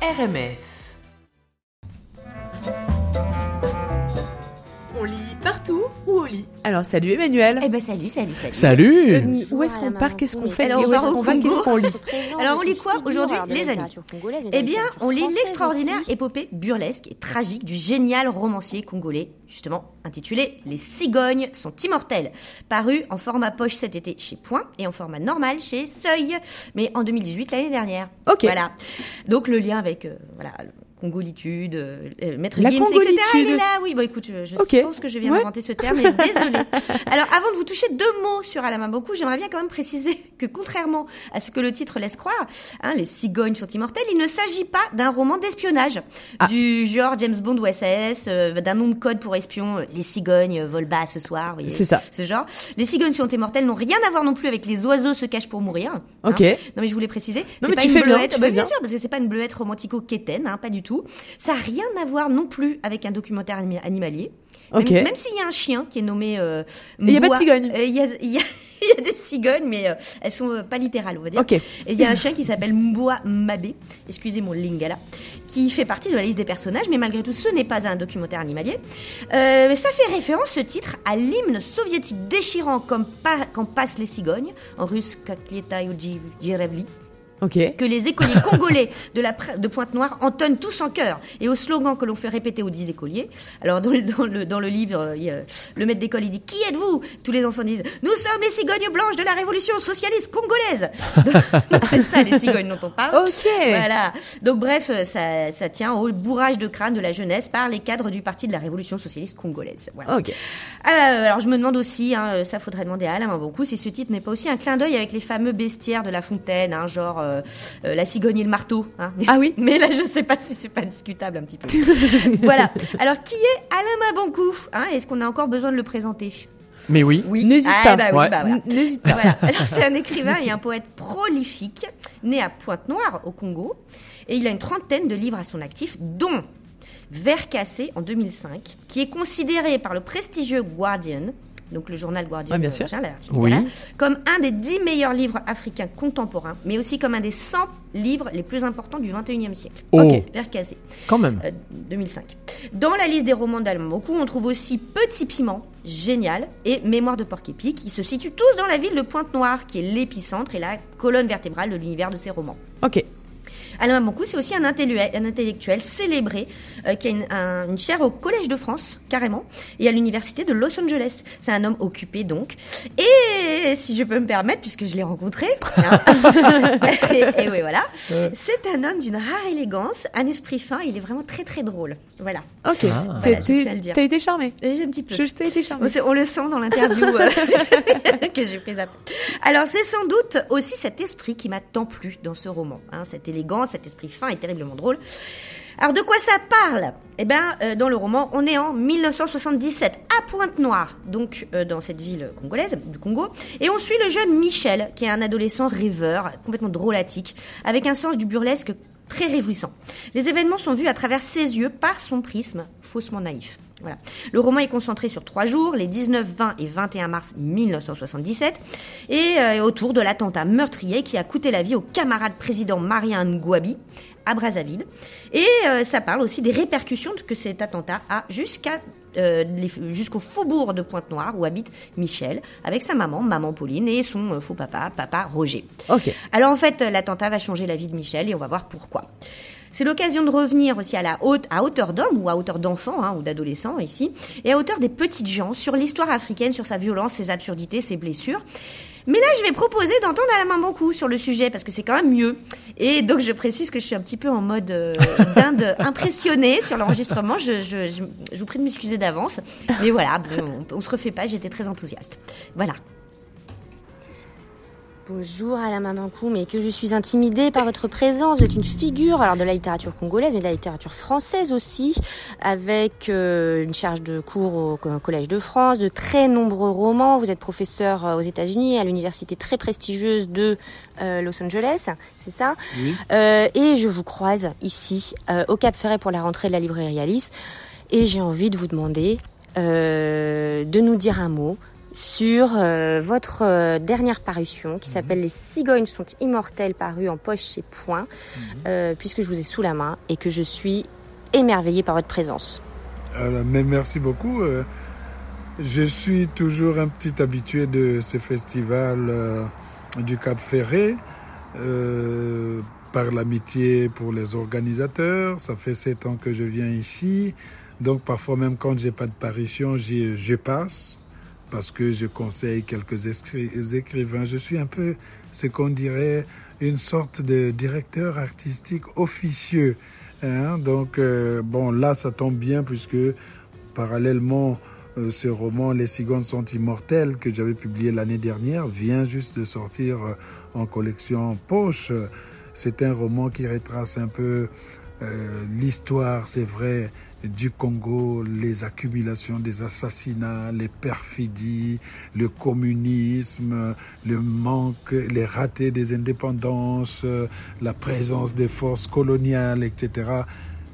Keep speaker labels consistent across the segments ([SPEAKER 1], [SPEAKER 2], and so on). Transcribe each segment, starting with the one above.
[SPEAKER 1] RMF. Partout ou au lit Alors salut Emmanuel.
[SPEAKER 2] Eh ben salut, salut, salut.
[SPEAKER 3] Salut
[SPEAKER 1] Euh, Où est-ce qu'on part Qu'est-ce qu'on fait
[SPEAKER 2] Alors,
[SPEAKER 1] où est-ce qu'on va. Qu'est-ce qu'on lit
[SPEAKER 2] Alors on lit quoi aujourd'hui, les amis Eh bien, on lit l'extraordinaire épopée burlesque et tragique du génial romancier congolais, justement intitulé Les cigognes sont immortelles, paru en format poche cet été chez Point et en format normal chez Seuil, mais en 2018 l'année dernière.
[SPEAKER 1] Ok.
[SPEAKER 2] Voilà. Donc le lien avec euh, voilà. Congolitude, euh, euh, Maître Gims, etc.
[SPEAKER 1] Congolitude.
[SPEAKER 2] est là, oui. Bon, écoute, je, pense que je viens
[SPEAKER 1] Ouais.
[SPEAKER 2] d'inventer ce terme, mais désolée. Alors, avant de vous toucher deux mots sur Alain Beaucoup, j'aimerais bien quand même préciser que contrairement à ce que le titre laisse croire, hein, les cigognes sont immortelles, il ne s'agit pas d'un roman d'espionnage
[SPEAKER 1] Ah.
[SPEAKER 2] du genre James Bond ou SAS, euh, d'un nom de code pour espion, euh, les cigognes volent bas ce soir, vous voyez,
[SPEAKER 1] C'est ça.
[SPEAKER 2] Ce genre. Les cigognes sont immortelles n'ont rien à voir non plus avec les oiseaux se cachent pour mourir. hein.
[SPEAKER 1] Ok.
[SPEAKER 2] Non mais je voulais préciser,
[SPEAKER 1] Non,
[SPEAKER 2] c'est
[SPEAKER 1] mais
[SPEAKER 2] pas
[SPEAKER 1] tu
[SPEAKER 2] une
[SPEAKER 1] fais bien,
[SPEAKER 2] bleuette,
[SPEAKER 1] tu
[SPEAKER 2] bah,
[SPEAKER 1] fais
[SPEAKER 2] bien
[SPEAKER 1] bien.
[SPEAKER 2] sûr parce que c'est pas une bleuette romantico-quétaine, hein, pas du tout. Ça a rien à voir non plus avec un documentaire anima- animalier.
[SPEAKER 1] Ok.
[SPEAKER 2] Même, même s'il y a un chien qui est nommé. Euh,
[SPEAKER 1] il y a pas de cigogne.
[SPEAKER 2] euh, Il y, a, y a- il y a des cigognes, mais euh, elles sont euh, pas littérales, on va dire.
[SPEAKER 1] Ok.
[SPEAKER 2] Et il y a un chien qui s'appelle Mboa Mabé, excusez mon lingala, qui fait partie de la liste des personnages, mais malgré tout, ce n'est pas un documentaire animalier. Euh, ça fait référence, ce titre, à l'hymne soviétique déchirant comme pa- quand passent les cigognes, en russe Kaklieta Jirevli Que les écoliers congolais de, la, de Pointe-Noire entonnent tous en chœur et au slogan que l'on fait répéter aux dix écoliers. Alors dans le, dans le, dans le livre, euh, il le maître d'école il dit Qui êtes-vous? Tous les enfants disent Nous sommes les cigognes blanches de la révolution socialiste congolaise. C'est ça les cigognes dont on parle.
[SPEAKER 1] Ok.
[SPEAKER 2] Voilà. Donc bref, euh, ça, ça tient au bourrage de crâne de la jeunesse par les cadres du parti de la révolution socialiste congolaise. Voilà.
[SPEAKER 1] Ok.
[SPEAKER 2] Euh, alors je me demande aussi, hein, ça faudrait demander à Alain beaucoup, si ce titre n'est pas aussi un clin d'œil avec les fameux bestiaires de La Fontaine, hein, genre euh, euh, la cigogne et le marteau. Hein.
[SPEAKER 1] Ah oui.
[SPEAKER 2] Mais là, je sais pas si c'est pas discutable un petit peu. voilà. Alors qui est Alain Mabankou hein? Est-ce qu'on a encore besoin de le présenter?
[SPEAKER 3] Mais oui.
[SPEAKER 2] Oui.
[SPEAKER 1] N'hésite
[SPEAKER 2] Ah,
[SPEAKER 1] pas.
[SPEAKER 2] bah oui,
[SPEAKER 3] Ouais.
[SPEAKER 2] bah voilà.
[SPEAKER 1] N- N'hésite pas.
[SPEAKER 2] Voilà. Alors c'est un écrivain et un poète prolifique, né à Pointe-Noire au Congo, et il a une trentaine de livres à son actif, dont Vert cassé en 2005, qui est considéré par le prestigieux Guardian, donc le journal Guardian,
[SPEAKER 1] Ouais, bien
[SPEAKER 2] euh,
[SPEAKER 1] sûr.
[SPEAKER 2] machin, l'article
[SPEAKER 3] Oui.
[SPEAKER 2] là, comme un des dix meilleurs livres africains contemporains, mais aussi comme un des 100 livres les plus importants du 21e siècle.
[SPEAKER 3] Oh,
[SPEAKER 1] Ok.
[SPEAKER 2] Cassé.
[SPEAKER 3] quand même.
[SPEAKER 2] Euh, 2005. Dans la liste des romans d'Allemand beaucoup, on trouve aussi Petit Piment, génial, et Mémoire de Porc-Épic, qui se situent tous dans la ville de Pointe-Noire, qui est l'épicentre et la colonne vertébrale de l'univers de ces romans.
[SPEAKER 1] Ok.
[SPEAKER 2] Alain Mancou, c'est aussi un intellectuel, un intellectuel célébré euh, qui a une, un- une chaire au Collège de France, carrément, et à l'Université de Los Angeles. C'est un homme occupé, donc. Et si je peux me permettre, puisque je l'ai rencontré, hein, et, et oui, voilà, c'est un homme d'une rare élégance, un esprit fin, il est vraiment très très drôle. Voilà,
[SPEAKER 1] Ok.
[SPEAKER 3] Ah.
[SPEAKER 2] Voilà.
[SPEAKER 1] T'as été charmé.
[SPEAKER 2] Et j'ai un petit peu.
[SPEAKER 1] Je t'ai été charmé.
[SPEAKER 2] On, sait- on le sent dans l'interview euh, que j'ai prise après. Alors, c'est sans doute aussi cet esprit qui m'a tant plu dans ce roman. Hein, cette élégance, cet esprit fin et terriblement drôle. Alors, de quoi ça parle? Eh bien, euh, dans le roman, on est en 1977, à Pointe-Noire, donc euh, dans cette ville congolaise, du Congo. Et on suit le jeune Michel, qui est un adolescent rêveur, complètement drôlatique, avec un sens du burlesque très réjouissant. Les événements sont vus à travers ses yeux par son prisme faussement naïf. Voilà. Le roman est concentré sur trois jours, les 19, 20 et 21 mars 1977, et euh, autour de l'attentat meurtrier qui a coûté la vie au camarade président Marien Ngouabi à Brazzaville. Et euh, ça parle aussi des répercussions que cet attentat a jusqu'à euh, jusqu'au faubourg de Pointe-Noire où habite Michel avec sa maman, maman Pauline, et son euh, faux papa, papa Roger.
[SPEAKER 1] Ok.
[SPEAKER 2] Alors en fait, l'attentat va changer la vie de Michel et on va voir pourquoi. C'est l'occasion de revenir aussi à la haute, à hauteur d'homme ou à hauteur d'enfant hein, ou d'adolescent ici, et à hauteur des petites gens sur l'histoire africaine, sur sa violence, ses absurdités, ses blessures. Mais là, je vais proposer d'entendre Alain Mabankou sur le sujet parce que c'est quand même mieux. Et donc, je précise que je suis un petit peu en mode euh, dinde impressionnée sur l'enregistrement. Je, je, je, je vous prie de m'excuser d'avance. Mais voilà, on, on se refait pas. J'étais très enthousiaste. Voilà.
[SPEAKER 4] Bonjour Alain Mamankou, mais que je suis intimidée par votre présence. Vous êtes une figure alors de la littérature congolaise, mais de la littérature française aussi, avec euh, une charge de cours au co- Collège de France, de très nombreux romans. Vous êtes professeur euh, aux États-Unis à l'université très prestigieuse de euh, Los Angeles, c'est ça? Euh, Et je vous croise ici au Cap Ferret pour la rentrée de la librairie Alice, et j'ai envie de vous demander euh, de nous dire un mot sur euh, votre euh, dernière parution qui s'appelle Les cigognes sont immortelles paru en poche chez Point, euh, puisque je vous ai sous la main et que je suis émerveillée par votre présence.
[SPEAKER 3] Alors, mais merci beaucoup. Je suis toujours un petit habitué de ce festival du Cap Ferré. par l'amitié pour les organisateurs, ça fait sept ans que je viens ici. Donc parfois même quand j'ai pas de parution, j'y- je passe parce que je conseille quelques écri- écrivains. Je suis un peu ce qu'on dirait une sorte de directeur artistique officieux. hein. Donc euh, bon là ça tombe bien puisque parallèlement euh, ce roman Les cigognes sont immortelles que j'avais publié l'année dernière vient juste de sortir euh, en collection poche. C'est un roman qui retrace un peu l'histoire, c'est vrai, du Congo, les accumulations des assassinats, les perfidies, le communisme, le manque, les ratés des indépendances, la présence des forces coloniales, etc.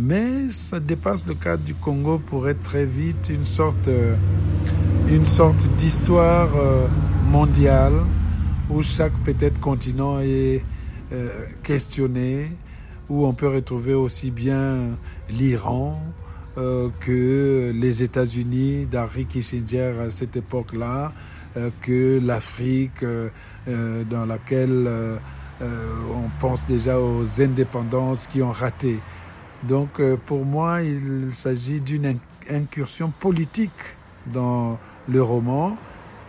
[SPEAKER 3] Mais ça dépasse le cadre du Congo pour être très vite une sorte, euh, une sorte d'histoire euh, mondiale où chaque peut-être continent est euh, questionné, où on peut retrouver aussi bien l'Iran euh, que les États-Unis d'Henry Kissinger à cette époque-là, euh, que l'Afrique euh, dans laquelle on pense déjà aux indépendances qui ont raté. Donc pour moi, il s'agit d'une in- incursion politique dans le roman,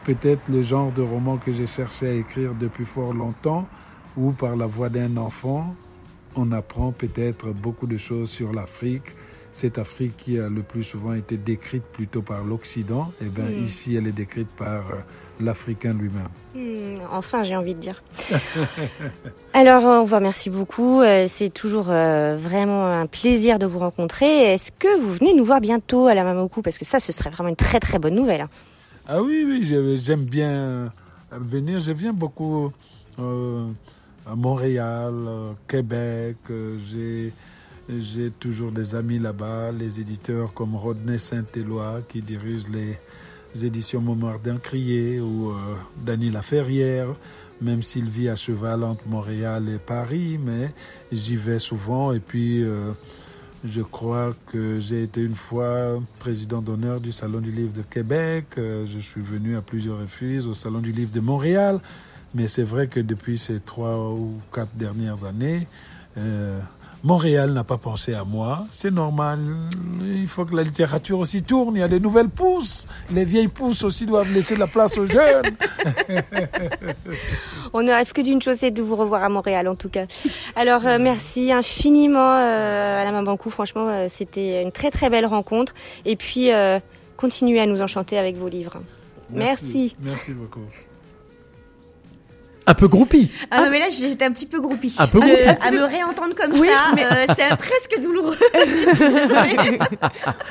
[SPEAKER 3] peut-être le genre de roman que j'ai cherché à écrire depuis fort longtemps, où par la voix d'un enfant, on apprend peut-être beaucoup de choses sur l'Afrique. Cette Afrique qui a le plus souvent été décrite plutôt par l'Occident, et bien
[SPEAKER 4] Mm.
[SPEAKER 3] ici elle est décrite par euh, l'Africain lui-même.
[SPEAKER 4] Hmm, enfin, j'ai envie de dire. Alors, on vous remercie beaucoup. Euh, C'est toujours euh, vraiment un plaisir de vous rencontrer. Est-ce que vous venez nous voir bientôt à la Mamoku? Parce que ça, ce serait vraiment une très très bonne nouvelle. hein.
[SPEAKER 3] Ah oui, oui, j'aime bien venir. Je viens beaucoup euh, à Montréal, Québec. J'ai j'ai toujours des amis là-bas, les éditeurs comme Rodney Saint-Éloi qui dirige les éditions Momardin Crié ou euh, Dany Laferrière, même s'il vit à cheval entre Montréal et Paris, mais j'y vais souvent et puis euh, je crois que j'ai été une fois président d'honneur du Salon du Livre de Québec. Euh, je suis venu à plusieurs reprises au Salon du Livre de Montréal. Mais c'est vrai que depuis ces trois ou quatre dernières années, euh, Montréal n'a pas pensé à moi. C'est normal. Il faut que la littérature aussi tourne. Il y a des nouvelles pousses. Les vieilles pousses aussi doivent laisser la place aux jeunes.
[SPEAKER 4] On ne rêve que d'une chose, c'est de vous revoir à Montréal en tout cas. Alors euh, merci infiniment euh, à la Mabankou. Franchement, euh, c'était une très très belle rencontre. Et puis, euh, continuez à nous enchanter avec vos livres. Merci.
[SPEAKER 3] Merci beaucoup.
[SPEAKER 1] Un peu groupie.
[SPEAKER 2] Ah non, mais là, j'étais un petit peu groupie.
[SPEAKER 1] Un peu
[SPEAKER 2] Je-
[SPEAKER 1] groupie.
[SPEAKER 2] à me réentendre comme
[SPEAKER 1] Oui,
[SPEAKER 2] ça,
[SPEAKER 1] mais-
[SPEAKER 2] euh, c'est presque douloureux. Je suis désolée.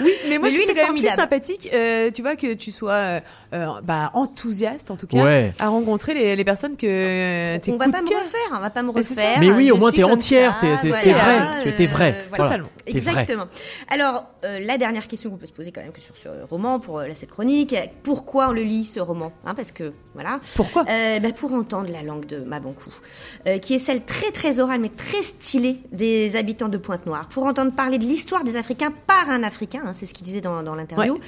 [SPEAKER 1] Oui, mais moi
[SPEAKER 2] Mais
[SPEAKER 1] je
[SPEAKER 2] lui,
[SPEAKER 1] c'est quand même plus sympathique, euh, tu vois, que tu sois euh, bah, enthousiaste en tout cas
[SPEAKER 5] Ouais.
[SPEAKER 1] à rencontrer les, les personnes que t'es
[SPEAKER 2] On va pas me refaire, on va pas me refaire.
[SPEAKER 5] Mais oui, au moins,
[SPEAKER 2] suis
[SPEAKER 5] t'es entière, t'es-
[SPEAKER 2] voilà,
[SPEAKER 5] t'es vrai, tu- t'es
[SPEAKER 2] euh,
[SPEAKER 5] vrai.
[SPEAKER 1] Totalement.
[SPEAKER 2] Exactement. Alors, la dernière question qu'on peut se poser quand même que sur ce roman, pour cette chronique, pourquoi on le lit ce roman Hein, Parce que, voilà.
[SPEAKER 1] Pourquoi?
[SPEAKER 2] Bah, Pour entendre la langue de Mabankou, euh, qui est celle très très orale mais très stylée des habitants de Pointe-Noire. Pour entendre parler de l'histoire des Africains par un Africain, hein, c'est ce qu'il disait dans, dans l'interview.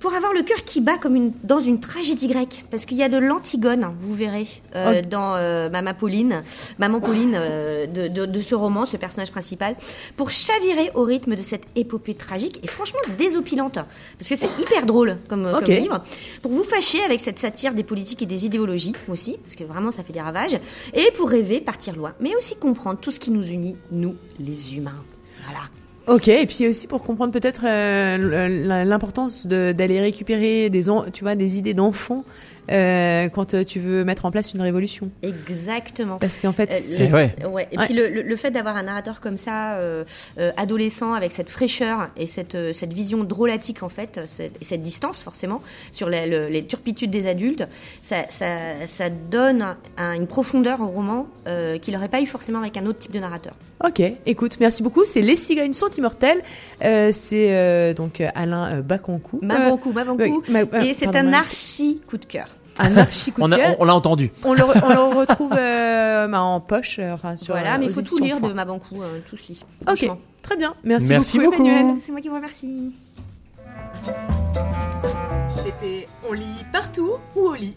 [SPEAKER 2] Pour avoir le cœur qui bat comme une, dans une tragédie grecque, parce qu'il y a de l'antigone, vous verrez, euh, dans euh, Maman Pauline, Maman Pauline euh, de, de, de ce roman, ce personnage principal, pour chavirer au rythme de cette épopée tragique et franchement désopilante, parce que c'est hyper drôle comme livre, pour vous fâcher avec cette satire des politiques et des idéologies aussi, parce que vraiment ça fait des ravages, et pour rêver, partir loin, mais aussi comprendre tout ce qui nous unit, nous les humains. Voilà.
[SPEAKER 1] Ok, et puis aussi pour comprendre peut-être euh, l'importance de- d'aller récupérer des, en- tu vois, des idées d'enfants euh, quand euh, tu veux mettre en place une révolution.
[SPEAKER 2] Exactement.
[SPEAKER 1] Parce qu'en fait,
[SPEAKER 2] Euh,
[SPEAKER 1] c'est
[SPEAKER 5] ouais.
[SPEAKER 2] Ouais. Et
[SPEAKER 1] Ouais.
[SPEAKER 2] puis le, le- le fait d'avoir un narrateur comme ça, euh, euh, adolescent, avec cette fraîcheur et cette, euh, cette vision drôlatique en fait, cette, et cette distance forcément sur les, le- les turpitudes des adultes, ça, ça, ça donne un- une profondeur au roman euh, qu'il n'aurait pas eu forcément avec un autre type de narrateur.
[SPEAKER 1] Ok, écoute, merci beaucoup. C'est Les cigognes sont immortelles. Euh, c'est euh, donc euh, Alain Baconcourt.
[SPEAKER 2] Mabankou, Mabankou.
[SPEAKER 1] ma-
[SPEAKER 2] Et c'est un archi coup de cœur.
[SPEAKER 1] un archi coup
[SPEAKER 5] On
[SPEAKER 1] de cœur.
[SPEAKER 5] on- l'a entendu.
[SPEAKER 1] On le, re- on le retrouve euh, bah, en poche, euh, enfin sur.
[SPEAKER 2] voilà, mais il faut tout lire de Mabankou, euh, tout se lit.
[SPEAKER 1] Ok, très bien. Merci,
[SPEAKER 5] Merci
[SPEAKER 1] beaucoup,
[SPEAKER 5] beaucoup.
[SPEAKER 1] Emmanuel.
[SPEAKER 2] C'est moi qui vous remercie.
[SPEAKER 1] C'était On lit partout ou au lit